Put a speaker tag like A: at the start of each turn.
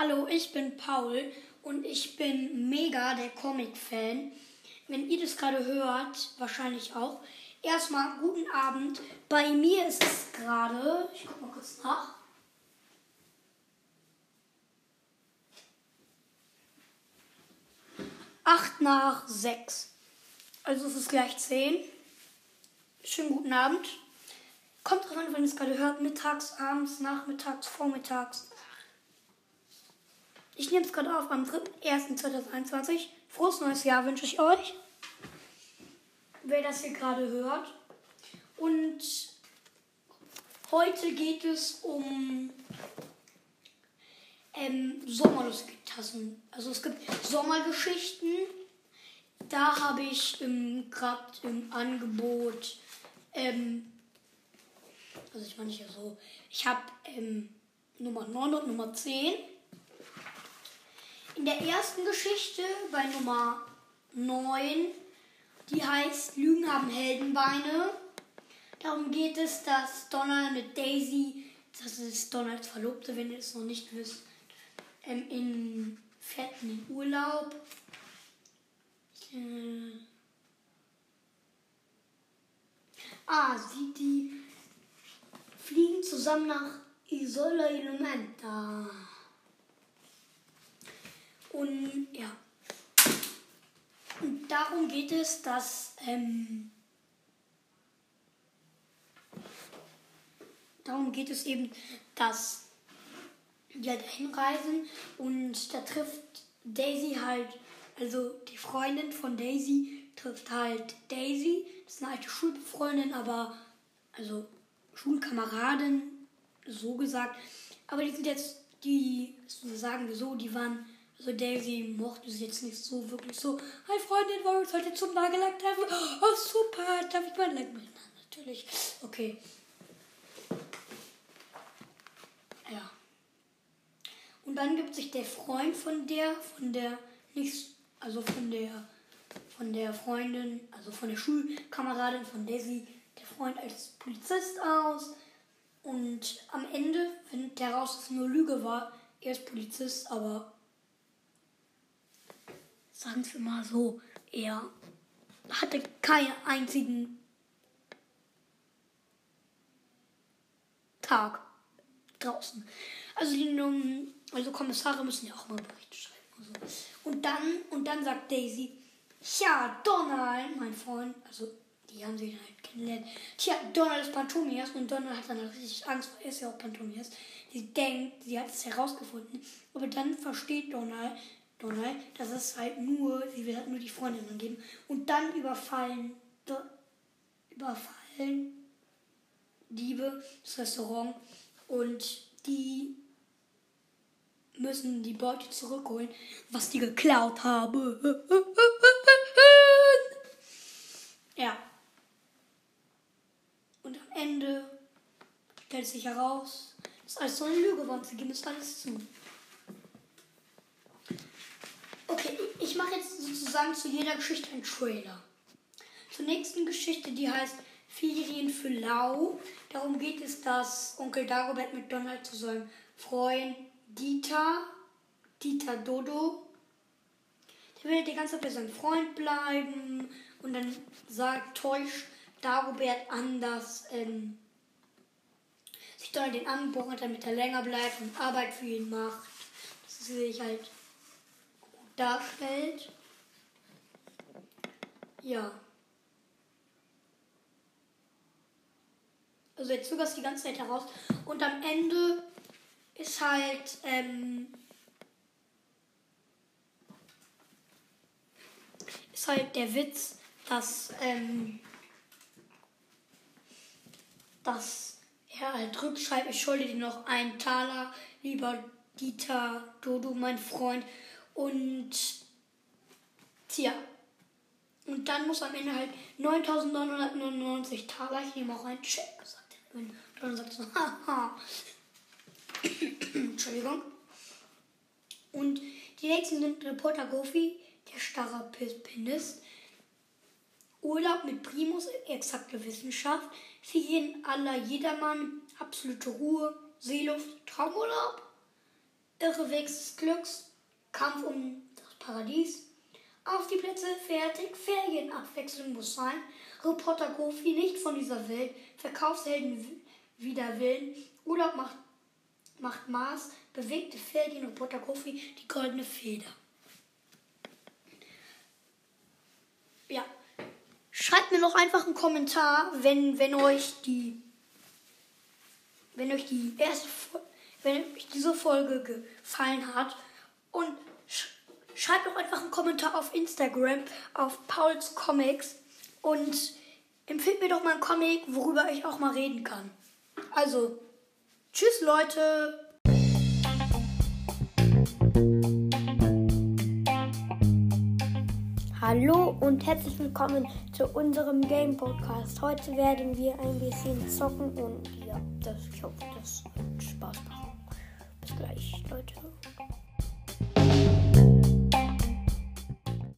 A: Hallo, ich bin Paul und ich bin mega der Comic-Fan. Wenn ihr das gerade hört, wahrscheinlich auch. Erstmal guten Abend. Bei mir ist es gerade, ich guck mal kurz nach. Acht nach sechs. Also es ist gleich zehn. Schönen guten Abend. Kommt drauf an, wenn ihr es gerade hört. Mittags, abends, nachmittags, vormittags. Ich nehme es gerade auf am 3.1.2021. Frohes neues Jahr wünsche ich euch. Wer das hier gerade hört. Und heute geht es um ähm, Sommerlusttassen. Also es gibt Sommergeschichten. Da habe ich ähm, gerade im Angebot, ähm, also ich meine nicht so, ich habe ähm, Nummer 9 und Nummer 10. In der ersten Geschichte bei Nummer 9, die heißt Lügen haben Heldenbeine. Darum geht es, dass Donald mit Daisy, das ist Donalds Verlobte, wenn ihr es noch nicht wisst, ähm, in fetten Urlaub. Äh, ah, sie, die fliegen zusammen nach Isola Elementa. Und ja. Und darum geht es, dass ähm, darum geht es eben, dass die halt hinreisen und da trifft Daisy halt, also die Freundin von Daisy trifft halt Daisy. Das ist eine alte Schulfreundin, aber also Schulkameradin, so gesagt. Aber die sind jetzt, die, sagen wir so, die waren also Daisy mochte sie jetzt nicht so wirklich so. Hi Freundin, wollen wir uns heute zum Nagellack treffen? Oh super, darf ich mein Lack mitnehmen? Natürlich. Okay. Ja. Und dann gibt sich der Freund von der, von der, nicht, also von der, von der Freundin, also von der Schulkameradin von Daisy, der Freund als Polizist aus. Und am Ende findet der raus, dass es nur Lüge war. Er ist Polizist, aber sagen wir mal so, er hatte keinen einzigen Tag draußen. Also die also Kommissare müssen ja auch mal Berichte schreiben. Also. Und dann und dann sagt Daisy, ja Donald, mein Freund, also die haben sich halt kennengelernt. Tja, Donald ist Pantomias und Donald hat dann richtig Angst, weil er ist ja auch Pantomias. Sie denkt, sie hat es herausgefunden. Aber dann versteht Donald, Donald, das ist halt nur, sie will halt nur die Freundin angeben. Und dann überfallen, überfallen Diebe das Restaurant und die müssen die Beute zurückholen, was die geklaut haben. ja. Und am Ende stellt sich heraus, dass alles so eine Lüge war. Sie geben es alles zu. Okay, ich mache jetzt sozusagen zu jeder Geschichte einen Trailer. Zur nächsten Geschichte, die heißt Ferien für Lau. Darum geht es, dass Onkel Dagobert mit Donald zu seinem Freund Dieter, Dieter Dodo, der will die ganze Zeit bei seinem Freund bleiben und dann sagt, täuscht Dagobert an, dass ähm, sich Donald den anbohrt, damit er länger bleibt und Arbeit für ihn macht. Das sehe ich halt darstellt. Ja. Also jetzt sogar die ganze Zeit heraus. Und am Ende ist halt, ähm, ist halt der Witz, dass, ähm, dass er halt rückschreibt, ich schulde dir noch einen Taler, lieber Dieter Dodo, mein Freund. Und tja. Und dann muss am Ende halt 9.999 Taler. Ich nehme auch einen Check, sagt er. Und dann sagt so, haha. Entschuldigung. Und die nächsten sind Reporter Goofy, der starre Pinist. Urlaub mit Primus, exakte Wissenschaft. Ferien aller Jedermann, absolute Ruhe, Seeluft, Traumurlaub. Irreweg des Glücks, Kampf um das Paradies. Auf die Plätze fertig, Ferienabwechslung muss sein. Reporter Goofy nicht von dieser Welt, Verkaufshelden wider Willen, Urlaub macht, macht Maß, bewegte Ferien, Reporter Goofy, die goldene Feder. Ja, schreibt mir noch einfach einen Kommentar, wenn, wenn euch die wenn euch die erste wenn euch diese Folge gefallen hat und schreibt doch einfach einen Kommentar auf Instagram auf Pauls Comics und empfehlt mir doch mal ein Comic, worüber ich auch mal reden kann. Also, tschüss Leute.
B: Hallo und herzlich willkommen zu unserem Game Podcast. Heute werden wir ein bisschen zocken und ja, das, ich hoffe, das wird Spaß machen. Bis gleich, Leute.